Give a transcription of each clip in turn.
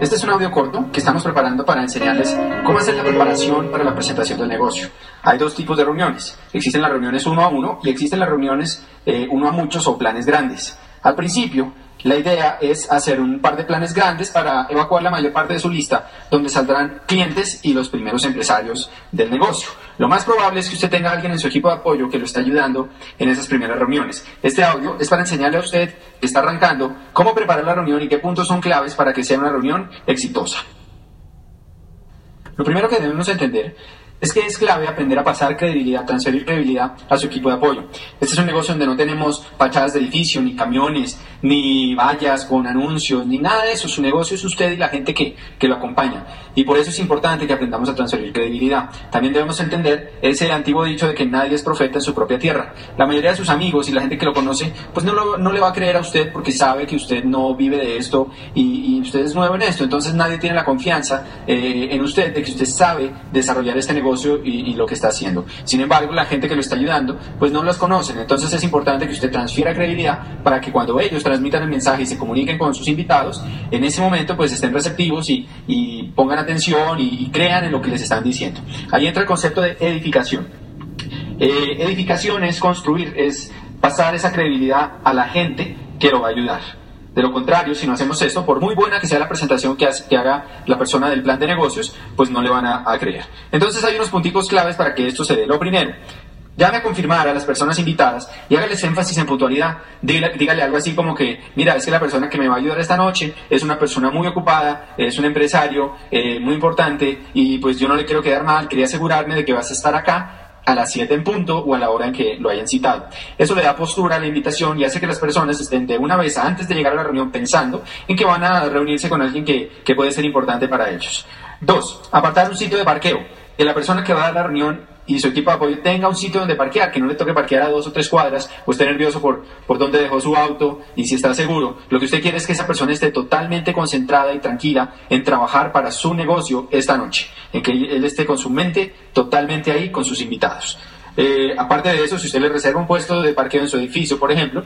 Este es un audio corto que estamos preparando para enseñarles cómo hacer la preparación para la presentación del negocio. Hay dos tipos de reuniones. Existen las reuniones uno a uno y existen las reuniones eh, uno a muchos o planes grandes. Al principio, la idea es hacer un par de planes grandes para evacuar la mayor parte de su lista, donde saldrán clientes y los primeros empresarios del negocio. Lo más probable es que usted tenga alguien en su equipo de apoyo que lo está ayudando en esas primeras reuniones. Este audio es para enseñarle a usted que está arrancando cómo preparar la reunión y qué puntos son claves para que sea una reunión exitosa. Lo primero que debemos entender es que es clave aprender a pasar credibilidad, transferir credibilidad a su equipo de apoyo. Este es un negocio donde no tenemos fachadas de edificio, ni camiones, ni vallas con anuncios, ni nada de eso. Su negocio es usted y la gente que, que lo acompaña. Y por eso es importante que aprendamos a transferir credibilidad. También debemos entender ese antiguo dicho de que nadie es profeta en su propia tierra. La mayoría de sus amigos y la gente que lo conoce, pues no, no le va a creer a usted porque sabe que usted no vive de esto y, y usted es nuevo en esto. Entonces nadie tiene la confianza eh, en usted de que usted sabe desarrollar este negocio y, lo que está haciendo. Sin embargo, la gente que lo está ayudando, pues no los conocen. Entonces es importante que usted transfiera credibilidad para que cuando ellos transmitan el mensaje y se comuniquen con sus invitados, en ese momento pues estén receptivos y, pongan atención y, crean en lo que les están diciendo. Ahí entra el concepto de edificación. Eh, edificación es construir, es pasar esa credibilidad a la gente que lo va a ayudar. De lo contrario, si no hacemos esto, por muy buena que sea la presentación que, haga la persona del plan de negocios, pues no le van a, creer. Entonces hay unos punticos claves para que esto se dé. Lo primero, llame a confirmar a las personas invitadas y hágales énfasis en puntualidad. Dígale, algo así como que, mira, es que la persona que me va a ayudar esta noche es una persona muy ocupada, es un empresario eh, muy importante y pues yo no le quiero quedar mal, quería asegurarme de que vas a estar acá a las 7 en punto o a la hora en que lo hayan citado. Eso le da postura a la invitación y hace que las personas estén de una vez antes de llegar a la reunión pensando en que van a reunirse con alguien que, que puede ser importante para ellos. Dos, apartar un sitio de parqueo. Que la persona que va a la reunión y su equipo de apoyo tenga un sitio donde parquear, que no le toque parquear a dos o tres cuadras o esté nervioso por, por dónde dejó su auto y si está seguro. Lo que usted quiere es que esa persona esté totalmente concentrada y tranquila en trabajar para su negocio esta noche, en que él esté con su mente totalmente ahí con sus invitados. Eh, aparte de eso, si usted le reserva un puesto de parqueo en su edificio, por ejemplo,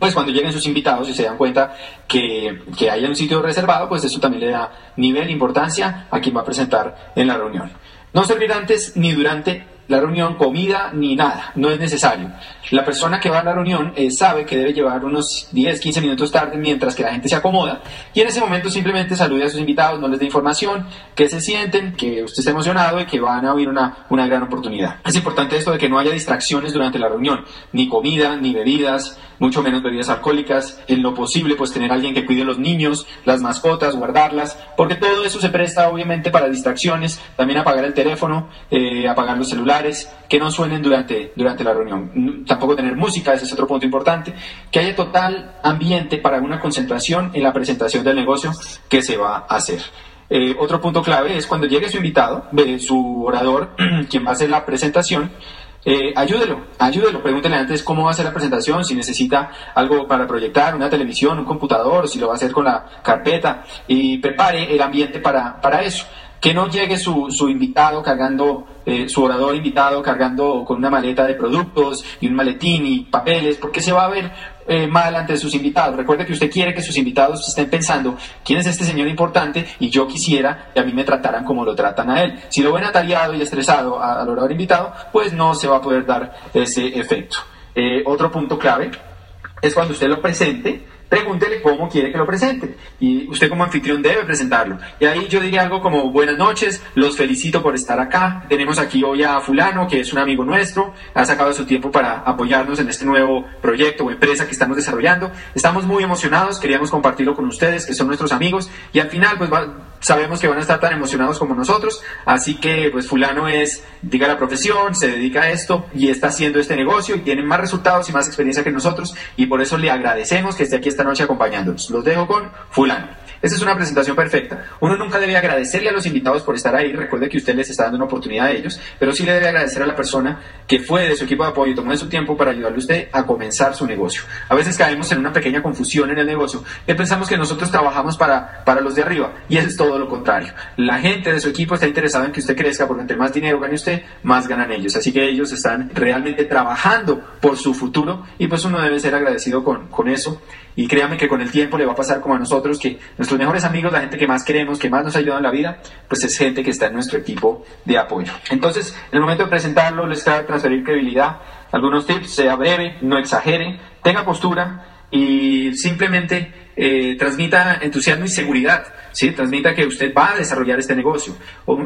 pues cuando lleguen sus invitados y se dan cuenta que, que un sitio reservado, pues eso también le da nivel, importancia a quien va a presentar en la reunión. No servir antes ni durante la reunión comida ni nada, no es necesario. La persona que va a la reunión eh, sabe que debe llevar unos 10, 15 minutos tarde mientras que la gente se acomoda y en ese momento simplemente salude a sus invitados, no les dé información, que se sienten, que usted está emocionado y que van a oír una, una gran oportunidad. Es importante esto de que no haya distracciones durante la reunión, ni comida, ni bebidas, mucho menos bebidas alcohólicas, en lo posible pues tener alguien que cuide a los niños, las mascotas, guardarlas, porque todo eso se presta obviamente para distracciones, también apagar el teléfono, eh, apagar los celulares, que no suenen durante, durante la reunión. Tampoco tener música, ese es otro punto importante. Que haya total ambiente para una concentración en la presentación del negocio que se va a hacer. Eh, otro punto clave es cuando llegue su invitado, su orador, quien va a hacer la presentación, eh, ayúdelo, ayúdelo, pregúntele antes cómo va a ser la presentación, si necesita algo para proyectar, una televisión, un computador, si lo va a hacer con la carpeta. Y prepare el ambiente para, para eso. Que no llegue su, su invitado cargando, eh, su orador invitado cargando con una maleta de productos y un maletín y papeles, porque se va a ver eh, mal ante sus invitados. Recuerde que usted quiere que sus invitados estén pensando, ¿quién es este señor importante? Y yo quisiera que a mí me trataran como lo tratan a él. Si lo ven atareado y estresado al orador invitado, pues no se va a poder dar ese efecto. Eh, otro punto clave es cuando usted lo presente, pregúntele cómo quiere que lo presente. Y usted como anfitrión debe presentarlo. Y ahí yo diría algo como, buenas noches, los felicito por estar acá. Tenemos aquí hoy a fulano, que es un amigo nuestro, ha sacado su tiempo para apoyarnos en este nuevo proyecto o empresa que estamos desarrollando. Estamos muy emocionados, queríamos compartirlo con ustedes, que son nuestros amigos. Y al final, pues sabemos que van a estar tan emocionados como nosotros. Así que, pues fulano es, diga la profesión, se dedica a esto y está haciendo este negocio y tiene más resultados y más experiencia que nosotros. Y por eso le agradecemos que esté aquí esta noche acompañándonos. Los dejo con fulano. Esta es una presentación perfecta. Uno nunca debe agradecerle a los invitados por estar ahí. Recuerde que usted les está dando una oportunidad a ellos, pero sí le debe agradecer a la persona que fue de su equipo de apoyo y tomó de su tiempo para ayudarle a usted a comenzar su negocio. A veces caemos en una pequeña confusión en el negocio que pensamos que nosotros trabajamos para, para los de arriba y eso es todo lo contrario. La gente de su equipo está interesada en que usted crezca porque entre más dinero gane usted, más ganan ellos. Así que ellos están realmente trabajando por su futuro y pues uno debe ser agradecido con, con eso y créame que con el tiempo le va a pasar como a nosotros, que nuestros mejores amigos, la gente que más queremos, que más nos ayuda en la vida, pues es gente que está en nuestro equipo de apoyo. Entonces, en el momento de presentarlo, les trae transferir credibilidad, algunos tips, sea breve, no exagere, tenga postura y simplemente eh, transmita entusiasmo y seguridad. ¿Sí? Transmita que usted va a desarrollar este negocio.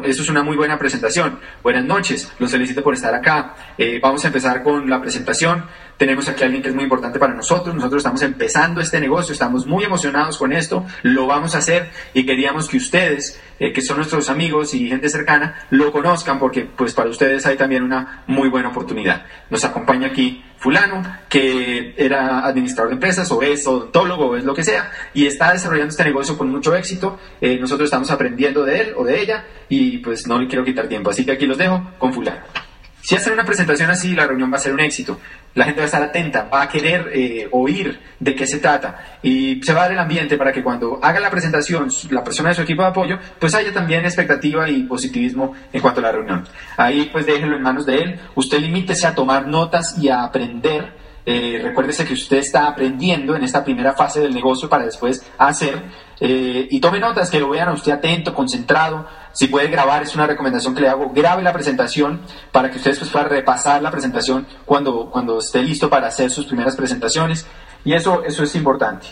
Eso es una muy buena presentación. Buenas noches, los felicito por estar acá. Eh, vamos a empezar con la presentación. Tenemos aquí a alguien que es muy importante para nosotros. Nosotros estamos empezando este negocio, estamos muy emocionados con esto, lo vamos a hacer y queríamos que ustedes, eh, que son nuestros amigos y gente cercana, lo conozcan porque pues para ustedes hay también una muy buena oportunidad. Nos acompaña aquí fulano, que era administrador de empresas o es odontólogo o es lo que sea, y está desarrollando este negocio con mucho éxito. Eh, nosotros estamos aprendiendo de él o de ella y pues no le quiero quitar tiempo. Así que aquí los dejo con fulano. Si hacen una presentación así, la reunión va a ser un éxito. La gente va a estar atenta, va a querer eh, oír de qué se trata y se va a dar el ambiente para que cuando haga la presentación la persona de su equipo de apoyo, pues haya también expectativa y positivismo en cuanto a la reunión. Ahí pues déjenlo en manos de él. Usted limítese a tomar notas y a aprender eh, recuérdese que usted está aprendiendo en esta primera fase del negocio para después hacer. Eh, y tome notas, que lo vean a usted atento, concentrado. Si puede grabar, es una recomendación que le hago. Grabe la presentación para que usted después pueda repasar la presentación cuando, cuando esté listo para hacer sus primeras presentaciones. Y eso, eso es importante.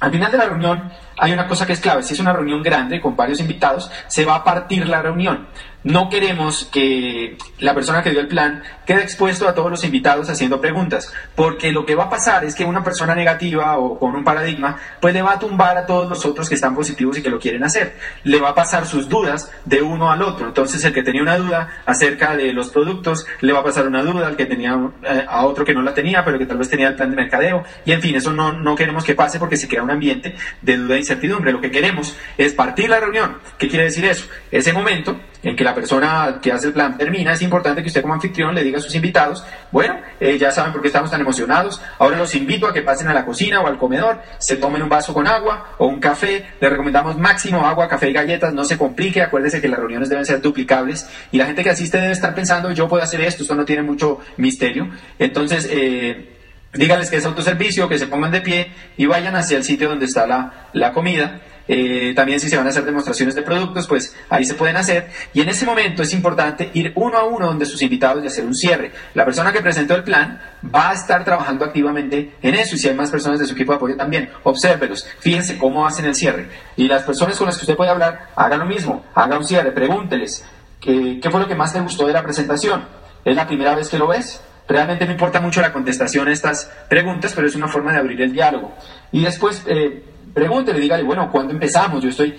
Al final de la reunión hay una cosa que es clave. Si es una reunión grande con varios invitados, se va a partir la reunión. No queremos que la persona que dio el plan quede expuesto a todos los invitados haciendo preguntas, porque lo que va a pasar es que una persona negativa o con un paradigma, pues le va a tumbar a todos los otros que están positivos y que lo quieren hacer. Le va a pasar sus dudas de uno al otro. Entonces el que tenía una duda acerca de los productos, le va a pasar una duda al que tenía eh, a otro que no la tenía, pero que tal vez tenía el plan de mercadeo. Y en fin, eso no, no queremos que pase porque se crea un ambiente de duda e incertidumbre. Lo que queremos es partir la reunión. ¿Qué quiere decir eso? Ese momento en que la persona que hace el plan termina, es importante que usted como anfitrión le diga a sus invitados, bueno, eh, ya saben por qué estamos tan emocionados, ahora los invito a que pasen a la cocina o al comedor, se tomen un vaso con agua o un café, le recomendamos máximo agua, café y galletas, no se complique, acuérdese que las reuniones deben ser duplicables y la gente que asiste debe estar pensando, yo puedo hacer esto, esto no tiene mucho misterio, entonces... Eh, díganles que es autoservicio, que se pongan de pie y vayan hacia el sitio donde está la, la comida eh, también si se van a hacer demostraciones de productos, pues ahí se pueden hacer. Y en ese momento es importante ir uno a uno donde sus invitados y hacer un cierre. La persona que presentó el plan va a estar trabajando activamente en eso y si hay más personas de su equipo de apoyo también, obsérvelos, fíjense cómo hacen el cierre. Y las personas con las que usted puede hablar, haga lo mismo, haga un cierre, pregúnteles qué, qué fue lo que más te gustó de la presentación. ¿Es la primera vez que lo ves? Realmente no importa mucho la contestación a estas preguntas, pero es una forma de abrir el diálogo. Y después, eh, pregúntele, dígale, bueno, ¿cuándo empezamos? Yo estoy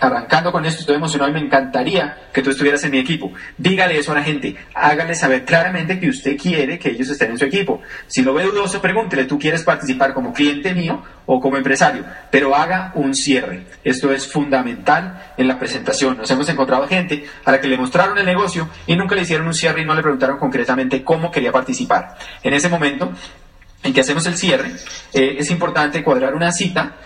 arrancando con esto, estoy emocionado y me encantaría que tú estuvieras en mi equipo. Dígale eso a la gente, hágale saber claramente que usted quiere que ellos estén en su equipo. Si lo ve dudoso, pregúntele, ¿tú quieres participar como cliente mío o como empresario? Pero haga un cierre. Esto es fundamental en la presentación. Nos hemos encontrado gente a la que le mostraron el negocio y nunca le hicieron un cierre y no le preguntaron concretamente cómo quería participar. En ese momento en que hacemos el cierre, eh, es importante cuadrar una cita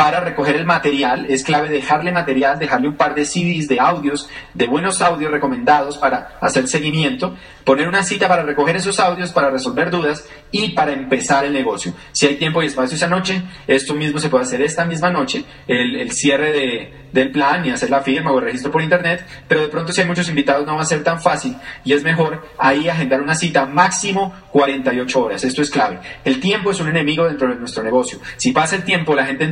para recoger el material. Es clave dejarle material, dejarle un par de CDs de audios, de buenos audios recomendados para hacer seguimiento, poner una cita para recoger esos audios, para resolver dudas y para empezar el negocio. Si hay tiempo y espacio esa noche, esto mismo se puede hacer esta misma noche, el, cierre de, del plan y hacer la firma o el registro por internet, pero de pronto si hay muchos invitados no va a ser tan fácil y es mejor ahí agendar una cita máximo 48 horas. Esto es clave. El tiempo es un enemigo dentro de nuestro negocio. Si pasa el tiempo, la gente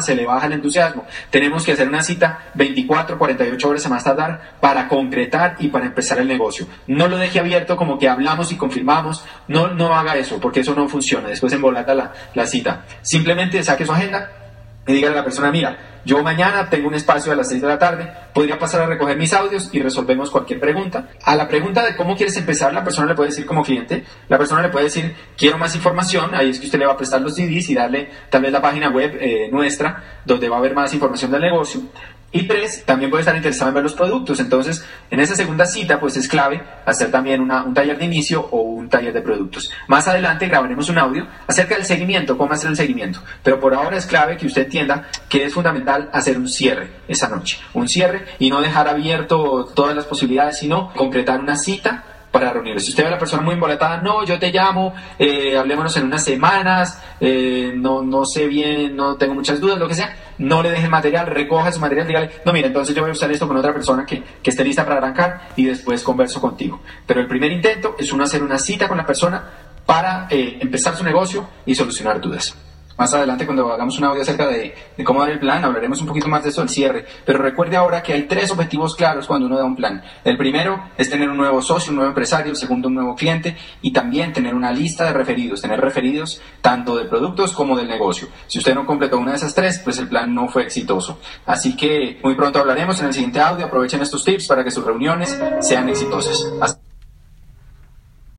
se le baja el entusiasmo. Tenemos que hacer una cita 24, 48 horas a más tardar para concretar y para empezar el negocio. No lo deje abierto como que hablamos y confirmamos. No, no haga eso porque eso no funciona. Después embolata la, la cita. Simplemente saque su agenda y dígale a la persona, mira, yo mañana tengo un espacio a las 6 de la tarde, podría pasar a recoger mis audios y resolvemos cualquier pregunta. A la pregunta de cómo quieres empezar, la persona le puede decir como cliente, la persona le puede decir, quiero más información, ahí es que usted le va a prestar los CDs y darle tal vez la página web eh, nuestra, donde va a haber más información del negocio. Y tres, también puede estar interesado en ver los productos. Entonces, en esa segunda cita, pues es clave hacer también un taller de inicio o un taller de productos. Más adelante grabaremos un audio acerca del seguimiento, cómo hacer el seguimiento. Pero por ahora es clave que usted entienda que es fundamental hacer un cierre esa noche. Un cierre y no dejar abierto todas las posibilidades, sino concretar una cita para reunirse. Si usted ve a la persona muy embolatada, no, yo te llamo, eh, hablémonos en unas semanas, eh, no, no sé bien, no tengo muchas dudas, lo que sea, no le deje material, recoja su material, dígale, no, mira, entonces yo voy a usar esto con otra persona que, que esté lista para arrancar y después converso contigo. Pero el primer intento es uno hacer una cita con la persona para eh, empezar su negocio y solucionar dudas. Más adelante, cuando hagamos un audio acerca de, cómo dar el plan, hablaremos un poquito más de eso del cierre. Pero recuerde ahora que hay tres objetivos claros cuando uno da un plan. El primero es tener un nuevo socio, un nuevo empresario. El segundo, un nuevo cliente. Y también tener una lista de referidos. Tener referidos tanto de productos como del negocio. Si usted no completó una de esas tres, pues el plan no fue exitoso. Así que muy pronto hablaremos en el siguiente audio. Aprovechen estos tips para que sus reuniones sean exitosas.